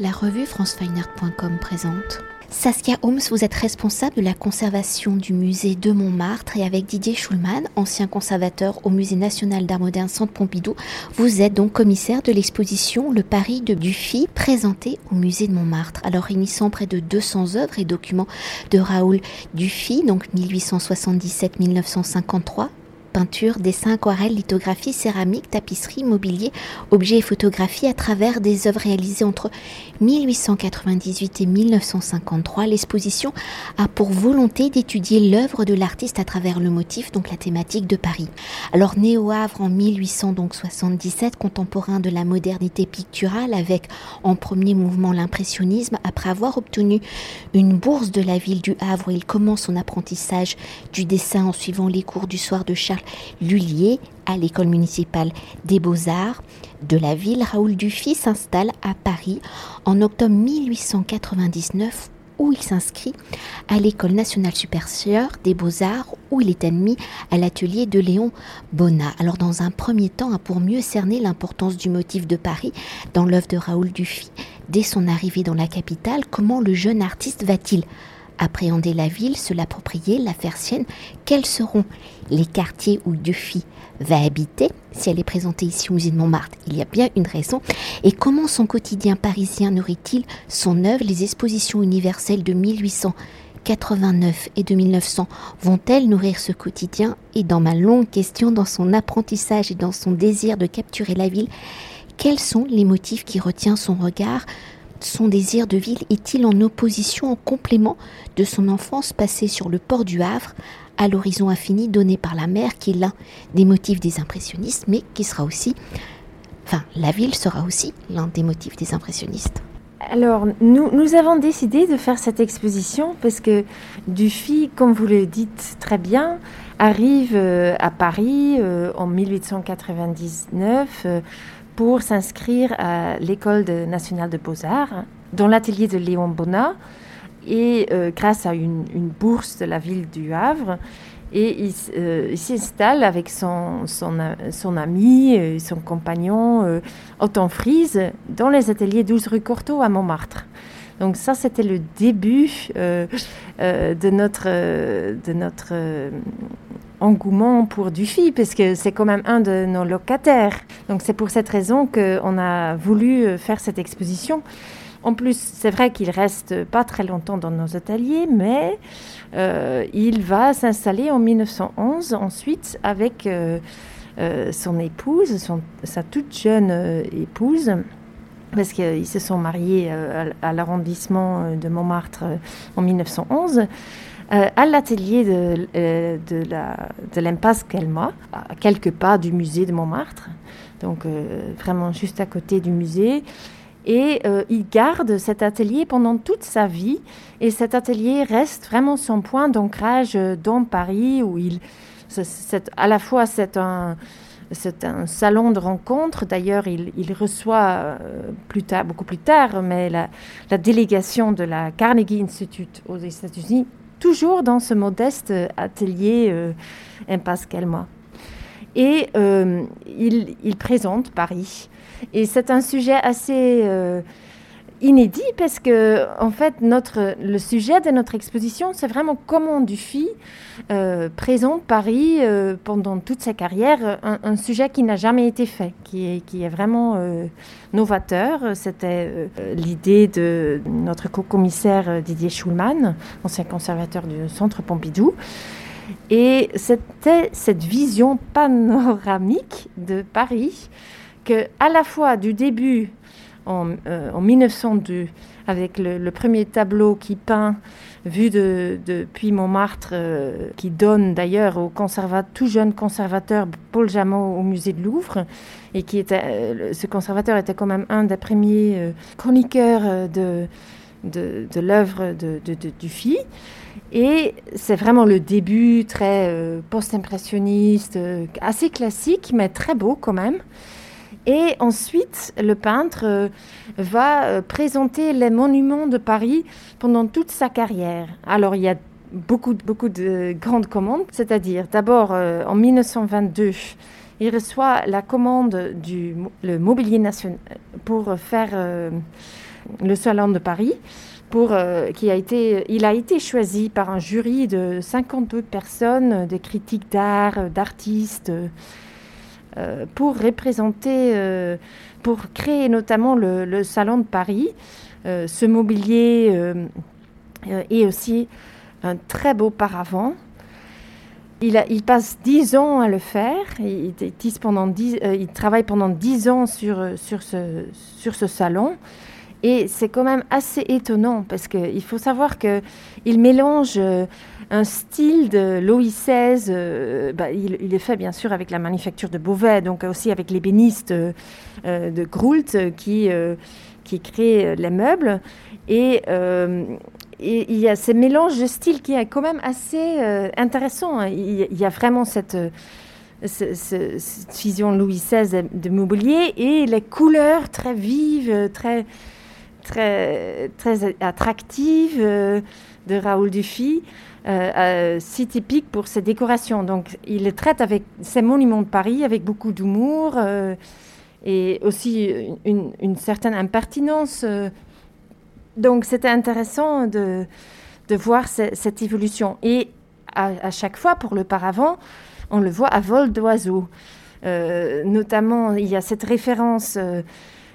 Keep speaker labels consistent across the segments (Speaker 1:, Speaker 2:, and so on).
Speaker 1: La revue francefineart.com présente. Saskia Holmes, vous êtes responsable de la conservation du musée de Montmartre et avec Didier Schulman, ancien conservateur au Musée national d'art moderne Centre Pompidou, vous êtes donc commissaire de l'exposition Le Paris de Dufy présentée au musée de Montmartre. Alors réunissant près de 200 œuvres et documents de Raoul Dufy, donc 1877-1953, peinture, dessin, aquarelle, lithographie, céramique, tapisserie, mobilier, objets et photographies à travers des œuvres réalisées entre 1898 et 1953. L'exposition a pour volonté d'étudier l'œuvre de l'artiste à travers le motif, donc la thématique de Paris. Alors né au Havre en 1877, contemporain de la modernité picturale avec en premier mouvement l'impressionnisme, après avoir obtenu une bourse de la ville du Havre, il commence son apprentissage du dessin en suivant les cours du soir de Charles Lullier à l'école municipale des beaux-arts de la ville. Raoul Dufy s'installe à Paris en octobre 1899 où il s'inscrit à l'école nationale supérieure des beaux-arts où il est admis à l'atelier de Léon Bonnat. Alors dans un premier temps, hein, pour mieux cerner l'importance du motif de Paris dans l'œuvre de Raoul Dufy, dès son arrivée dans la capitale, comment le jeune artiste va-t-il appréhender la ville, se l'approprier, la faire sienne, quels seront les quartiers où Dufy va habiter, si elle est présentée ici au musée de Montmartre, il y a bien une raison, et comment son quotidien parisien nourrit-il son œuvre, les expositions universelles de 1889 et de 1900 vont-elles nourrir ce quotidien? Et dans ma longue question, dans son apprentissage et dans son désir de capturer la ville, quels sont les motifs qui retiennent son regard son désir de ville est-il en opposition, en complément de son enfance passée sur le port du Havre, à l'horizon infini donné par la mer, qui est l'un des motifs des impressionnistes, mais qui sera aussi, enfin, la ville sera aussi l'un des motifs des impressionnistes.
Speaker 2: Alors, nous, nous, avons décidé de faire cette exposition parce que Dufy, comme vous le dites très bien, arrive euh, à Paris euh, en 1899 pour s'inscrire à l'école nationale de beaux-arts dans l'atelier de Léon Bonnat et euh, grâce à une, bourse de la ville du Havre. Et il, euh, s'installe avec son, son, son ami, et son compagnon euh, Otton Frise dans les ateliers 12 rue Cortot à Montmartre. Donc ça, c'était le début de notre, de notre engouement pour Dufy, parce que c'est quand même un de nos locataires. Donc c'est pour cette raison qu'on a voulu euh, faire cette exposition. En plus, c'est vrai qu'il reste pas très longtemps dans nos ateliers, mais euh, il va s'installer en 1911 ensuite avec euh, son épouse, sa toute jeune épouse, parce qu'ils se sont mariés à l'arrondissement de Montmartre en 1911. Euh, à l'atelier de, euh, de l'impasse Kelma, à quelques pas du musée de Montmartre, donc euh, vraiment juste à côté du musée. Et il garde cet atelier pendant toute sa vie. Et cet atelier reste vraiment son point d'ancrage dans Paris, où il, à la fois c'est un, c'est un salon de rencontre. D'ailleurs, il, il reçoit plus tard, beaucoup plus tard, mais la, délégation de la Carnegie Institute aux États-Unis toujours dans ce modeste atelier euh, Impasse Calma. Et euh, il, il, présente Paris. Et c'est un sujet assez euh, inédit parce que, en fait, le sujet de notre exposition, c'est vraiment comment Dufy euh, présente Paris euh, pendant toute sa carrière, un, sujet qui n'a jamais été fait, qui est, qui est vraiment euh, novateur. C'était l'idée de notre co-commissaire Didier Schulman, ancien conservateur du Centre Pompidou. Et c'était cette vision panoramique de Paris que, à la fois du début en, 1902 euh, avec le, premier tableau qui peint vu de, depuis Montmartre, euh, qui donne d'ailleurs au tout jeune conservateur Paul Jameau au musée de Louvre, et qui était, euh, ce conservateur était quand même un des premiers chroniqueurs de, de, de l'œuvre de, de, Dufy. Et c'est vraiment le début très post-impressionniste, assez classique, mais très beau quand même. Et ensuite, le peintre euh, va euh, présenter les monuments de Paris pendant toute sa carrière. Alors, il y a beaucoup, beaucoup de grandes commandes, c'est-à-dire d'abord euh, en 1922, il reçoit la commande du le mobilier national pour faire le Salon de Paris. Pour, qui a été, il a été choisi par un jury de 52 personnes, des critiques d'art, d'artistes, pour représenter, pour créer notamment le, le Salon de Paris. ce mobilier est aussi un très beau paravent il, passe dix ans à le faire. Il, pendant euh, il travaille pendant dix ans sur, sur, ce, sur ce salon. Et c'est quand même assez étonnant parce qu'il faut savoir qu'il mélange euh, un style de Louis XVI. Euh, bah, il, est fait bien sûr avec la manufacture de Beauvais, donc aussi avec l'ébéniste de Groult qui, qui crée les meubles. Et il y a ce mélange de styles qui est quand même assez euh, intéressant. Hein. Il, y a vraiment cette, euh, vision Louis XVI de, mobilier et les couleurs très vives, très, très, très attractives euh, de Raoul Dufy, si typique pour ses décorations. Donc il traite avec ses monuments de Paris avec beaucoup d'humour et aussi une, certaine impertinence donc c'était intéressant de, de voir cette évolution. Et à, chaque fois, pour le paravent, on le voit à vol d'oiseau. Euh, notamment, il y a cette référence euh,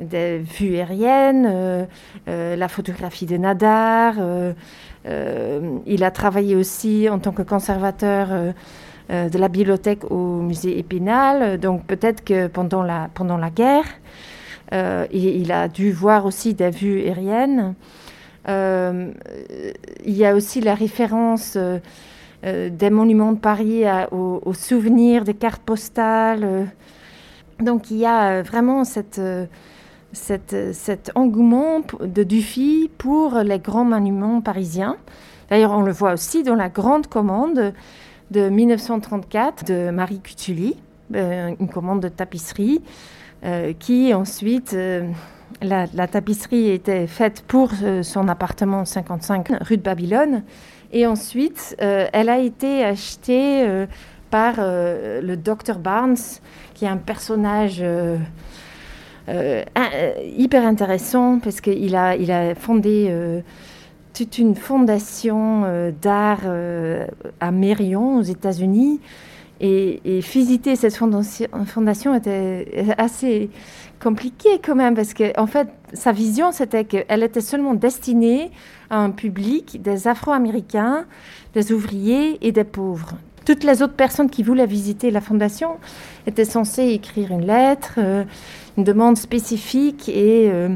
Speaker 2: des vues aériennes, euh, la photographie de Nadar. il a travaillé aussi en tant que conservateur de la bibliothèque au musée Épinal. Donc peut-être que pendant la, pendant la guerre, euh, il a dû voir aussi des vues aériennes. Euh, il y a aussi la référence euh, des monuments de Paris aux, souvenirs des cartes postales. Donc il y a vraiment cette, cet engouement de Dufy pour les grands monuments parisiens. D'ailleurs, on le voit aussi dans la grande commande de 1934 de Marie Cutuli, une commande de tapisserie euh, qui ensuite, euh, la, tapisserie était faite pour euh, son appartement 55 rue de Babylone. Et ensuite, elle a été achetée par le docteur Barnes, qui est un personnage hyper intéressant parce qu'il a, fondé toute une fondation d'art à Mérion, aux États-Unis. Et, visiter cette fondation, était assez compliqué quand même, parce que en fait, sa vision, c'était qu'elle était seulement destinée à un public des Afro-Américains, des ouvriers et des pauvres. Toutes les autres personnes qui voulaient visiter la fondation étaient censées écrire une lettre, euh, une demande spécifique, et euh,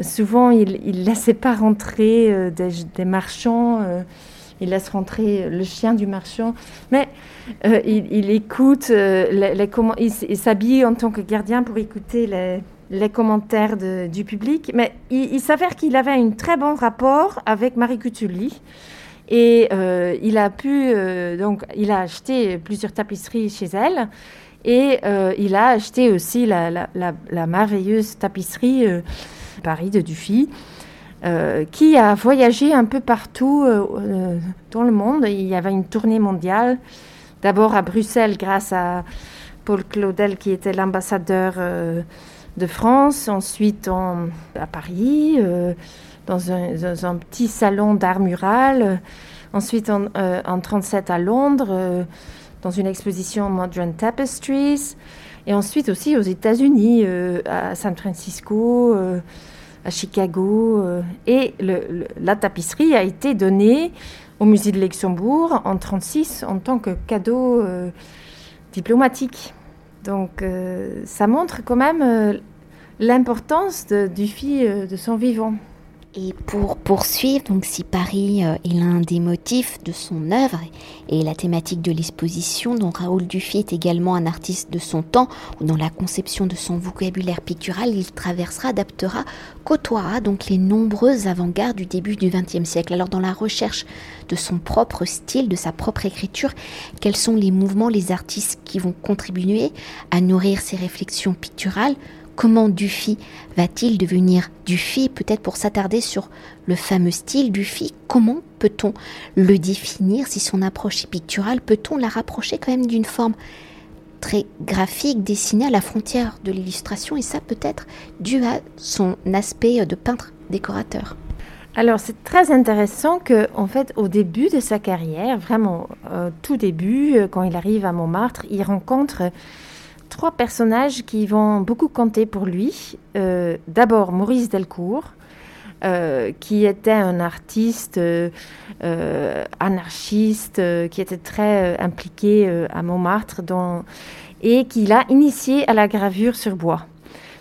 Speaker 2: souvent, il ne laissait pas rentrer euh, des, marchands il laisse rentrer le chien du marchand, mais il, écoute, les, il, s'habille en tant que gardien pour écouter les, commentaires du public. Mais il, s'avère qu'il avait un très bon rapport avec Marie Cutuli. Et euh, il a pu, donc, il a acheté plusieurs tapisseries chez elle. Et il a acheté aussi la, la merveilleuse tapisserie Paris de Dufy. Euh, qui a voyagé un peu partout euh, euh, dans le monde. Il y avait une tournée mondiale, d'abord à Bruxelles grâce à Paul Claudel qui était l'ambassadeur de France, ensuite à Paris, dans un, petit salon d'art mural, ensuite en 1937 à Londres, dans une exposition Modern Tapestries, et ensuite aussi aux États-Unis, à San Francisco à Chicago. Euh, et la tapisserie a été donnée au musée de Luxembourg en 1936 en tant que cadeau euh, diplomatique. Donc euh, ça montre quand même l'importance du fille de son vivant.
Speaker 1: Et pour poursuivre, donc si Paris euh, est l'un des motifs de son œuvre et la thématique de l'exposition, dont Raoul Dufy est également un artiste de son temps, dans la conception de son vocabulaire pictural, il traversera, adaptera, côtoiera donc les nombreuses avant-gardes du début du XXe siècle. Alors dans la recherche de son propre style, de sa propre écriture, quels sont les mouvements, les artistes qui vont contribuer à nourrir ses réflexions picturales Comment Dufy va-t-il devenir Dufy Peut-être pour s'attarder sur le fameux style Dufy, comment peut-on le définir? Si son approche est picturale, peut-on la rapprocher quand même d'une forme très graphique dessinée à la frontière de l'illustration? Et ça peut-être dû à son aspect de peintre décorateur.
Speaker 2: Alors c'est très intéressant que, en fait, au début de sa carrière, vraiment tout début, quand il arrive à Montmartre, il rencontre trois personnages qui vont beaucoup compter pour lui. D'abord Maurice Delcourt, euh, qui était un artiste euh, euh, anarchiste, qui était très impliqué à Montmartre et qui l'a initié à la gravure sur bois.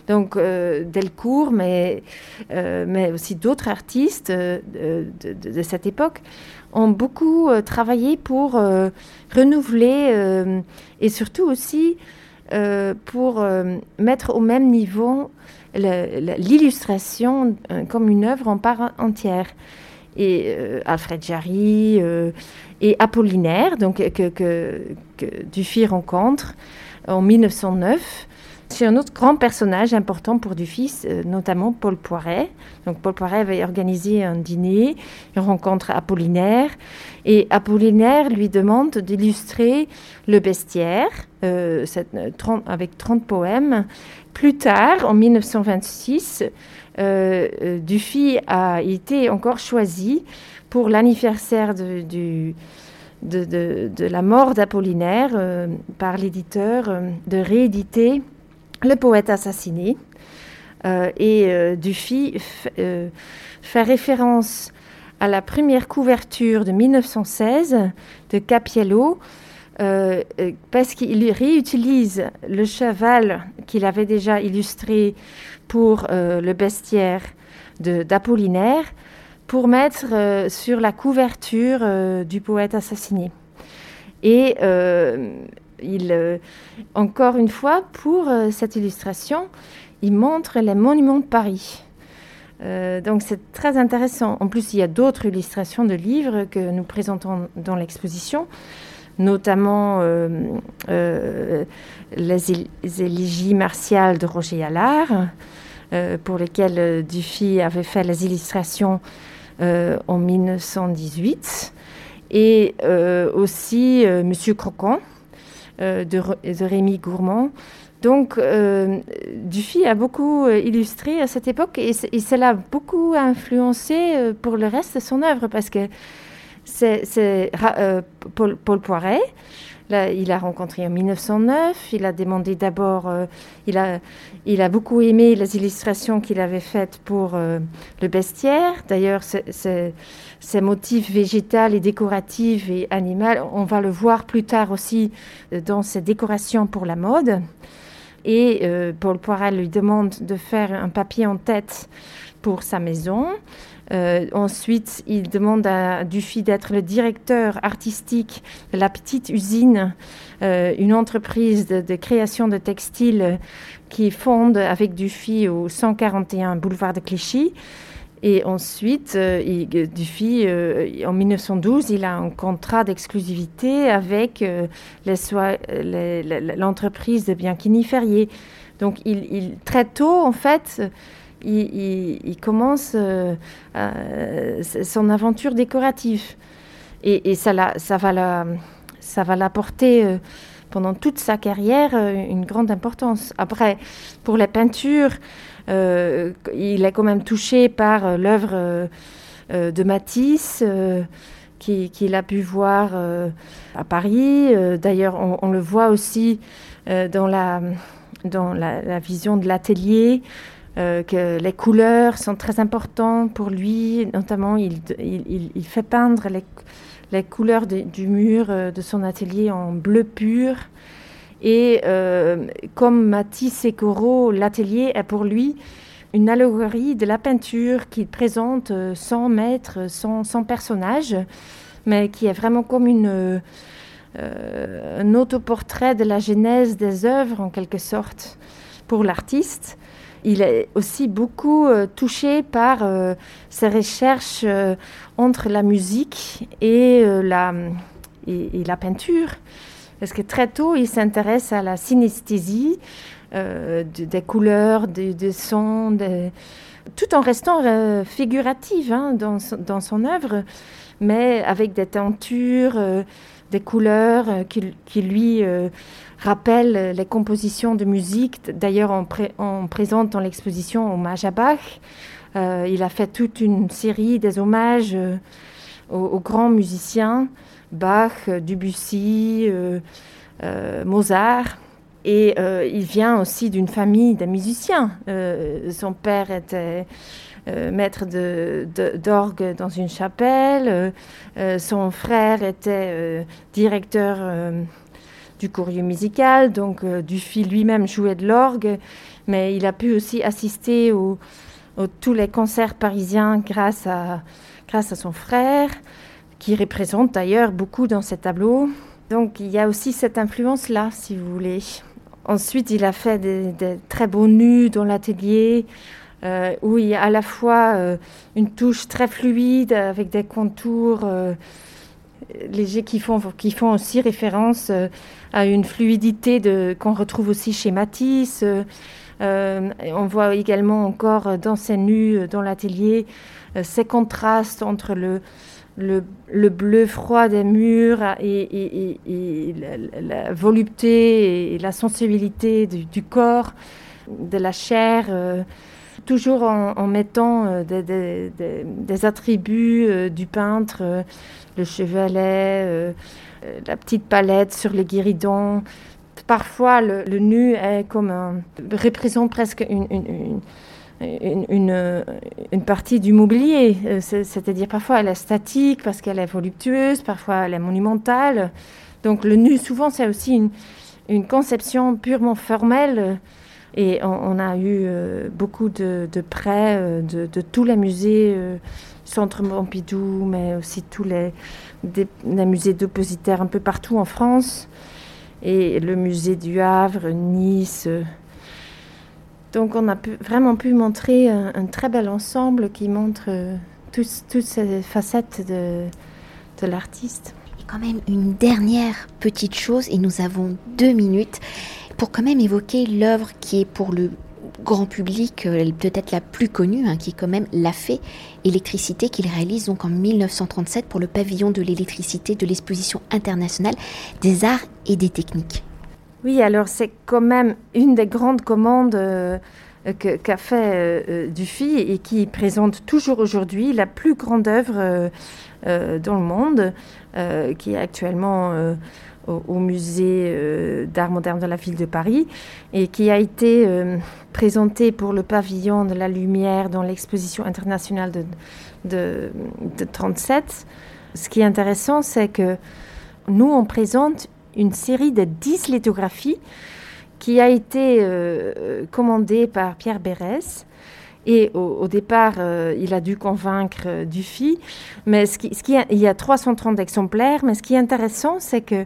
Speaker 2: Donc Delcourt, mais, mais aussi d'autres artistes de, cette époque ont beaucoup travaillé pour renouveler et surtout aussi pour mettre au même niveau l'illustration euh, comme une œuvre en part entière. Et euh, Alfred Jarry euh, et Apollinaire, donc, que, que, que Dufy rencontre en 1909. C'est un autre grand personnage important pour Dufy, notamment Paul Poiret. Donc Paul Poiret avait organisé un dîner, il rencontre Apollinaire, et Apollinaire lui demande d'illustrer le bestiaire avec 30 poèmes plus tard, en 1926, euh, euh, Dufy a été encore choisi pour l'anniversaire de, la mort d'Apollinaire euh, par l'éditeur de rééditer Le poète assassiné. et Dufy fait référence à la première couverture de 1916 de Capiello euh, euh, parce qu'il réutilise le cheval qu'il avait déjà illustré pour euh, le bestiaire d'Apollinaire pour mettre sur la couverture du poète assassiné. Et il, encore une fois, pour cette illustration, il montre les monuments de Paris. donc c'est très intéressant. En plus, il y a d'autres illustrations de livres que nous présentons dans l'exposition notamment euh, euh, les, élégies martiales de Roger Allard, euh, pour lesquelles Dufy avait fait les illustrations en 1918, et aussi Monsieur Croquant de, Rémi Gourmand. Donc, Dufy a beaucoup illustré à cette époque et, cela a beaucoup influencé pour le reste de son œuvre parce que c'est euh, Paul, Poiret. Il a rencontré en 1909. Il a demandé d'abord, euh, il, a, beaucoup aimé les illustrations qu'il avait faites pour euh, le bestiaire. D'ailleurs, ces motifs végétaux et décoratifs et animaux, on va le voir plus tard aussi dans ses décorations pour la mode. Et Paul Poiret lui demande de faire un papier en tête pour sa maison. Euh, ensuite, il demande à Dufy d'être le directeur artistique de la petite usine, euh, une entreprise de, création de textiles qui fonde avec Dufy au 141 boulevard de Clichy. Et ensuite, euh, Dufy, en 1912, il a un contrat d'exclusivité avec l'entreprise de Bianchini Ferrier. Donc, il, très tôt, en fait, il, commence euh, son aventure décorative. Et, ça, va l'apporter euh, pendant toute sa carrière euh, une grande importance. Après, pour la peinture, il est quand même touché par l'œuvre de Matisse. qu'il a pu voir à Paris. D'ailleurs, on, le voit aussi dans, la, vision de l'atelier euh, que les couleurs sont très importantes pour lui. Notamment, il, fait peindre les, couleurs du mur euh, de son atelier en bleu pur. Et euh, comme Matisse et Corot, l'atelier est pour lui une allégorie de la peinture qui présente sans maître, sans, sans personnage, mais qui est vraiment comme un autoportrait de la genèse des œuvres en quelque sorte pour l'artiste il est aussi beaucoup euh, touché par euh, ses recherches euh, entre la musique et, la, et, la peinture. Parce que très tôt, il s'intéresse à la synesthésie, des couleurs, des, sons, tout en restant figuratif hein, dans, dans, son œuvre, mais avec des teintures, des couleurs qui, qui lui rappelle les compositions de musique. D'ailleurs, on, présente dans l'exposition hommage à Bach, il a fait toute une série des hommages aux, grands musiciens, Bach, Debussy, Mozart. Et il vient aussi d'une famille de musiciens. son père était euh, maître d'orgue dans une chapelle. Euh, euh, son frère était directeur du courrier musical, donc Dufy lui-même jouait de l'orgue, mais il a pu aussi assister aux, tous les concerts parisiens grâce à, son frère, qui représente d'ailleurs beaucoup dans ces tableaux. Donc il y a aussi cette influence-là, si vous voulez. Ensuite, il a fait des très beaux nus dans l'atelier. Euh, où il y a à la fois euh, une touche très fluide avec des contours euh, légers qui font, qui font aussi référence à une fluidité qu'on retrouve aussi chez Matisse. on voit également encore dans ces nus, dans l'atelier, ces contrastes entre le, le, bleu froid des murs et, la, volupté et la sensibilité du corps, de la chair toujours en, mettant euh, des, attributs euh, du peintre, euh, le chevalet, la petite palette sur les guéridons. Parfois, le, nu est comme représente presque une, une, partie du mobilier. C'est-à-dire parfois elle est statique parce qu'elle est voluptueuse, parfois elle est monumentale. Donc le nu, souvent, c'est aussi une, conception purement formelle et on, a eu euh, beaucoup de, prêts euh, de, tous les musées, euh, Centre Pompidou, mais aussi tous les, musées d'oppositaires un peu partout en France, et le musée du Havre, Nice. Donc on a vraiment pu montrer un, très bel ensemble qui montre toutes ces facettes de l'artiste.
Speaker 1: Et quand même une dernière petite chose, et nous avons deux minutes pour quand même évoquer l'œuvre qui est pour le grand public euh, peut-être la plus connue, hein, qui est quand même La Fée électricité qu'il réalise donc en 1937 pour le pavillon de l'électricité de l'exposition internationale des arts et des techniques.
Speaker 2: Oui, alors c'est quand même une des grandes commandes euh, qu'a fait euh, Dufy et qui présente toujours aujourd'hui la plus grande œuvre dans le monde, qui est actuellement au, musée euh, d'art moderne de la ville de Paris et qui a été euh, présenté pour le pavillon de la lumière dans l'exposition internationale de, de, de 37. Ce qui est intéressant, c'est que nous, on présente une série de 10 lithographies qui a été euh, commandée par Pierre Bérès. Et au, départ, il a dû convaincre Dufy. Mais il y a 330 exemplaires. Mais ce qui est intéressant, c'est que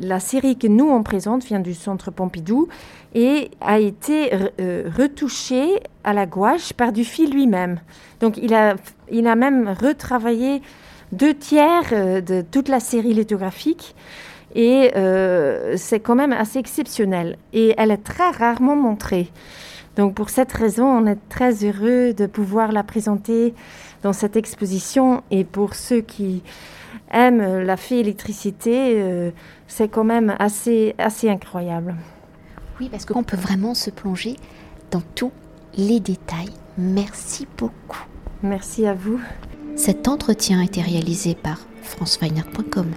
Speaker 2: la série que nous on présente vient du Centre Pompidou et a été euh, retouchée à la gouache par Dufy lui-même. Donc il a, il a même retravaillé deux tiers euh, de toute la série lithographique. Et euh, c'est quand même assez exceptionnel. Et elle est très rarement montrée. Donc pour cette raison, on est très heureux de pouvoir la présenter dans cette exposition. Et pour ceux qui aiment la fée électricité, c'est quand même assez, assez incroyable.
Speaker 1: Oui, parce qu'on peut vraiment se plonger dans tous les détails. Merci beaucoup.
Speaker 2: Merci à vous.
Speaker 1: Cet entretien a été réalisé par franceweiner.com.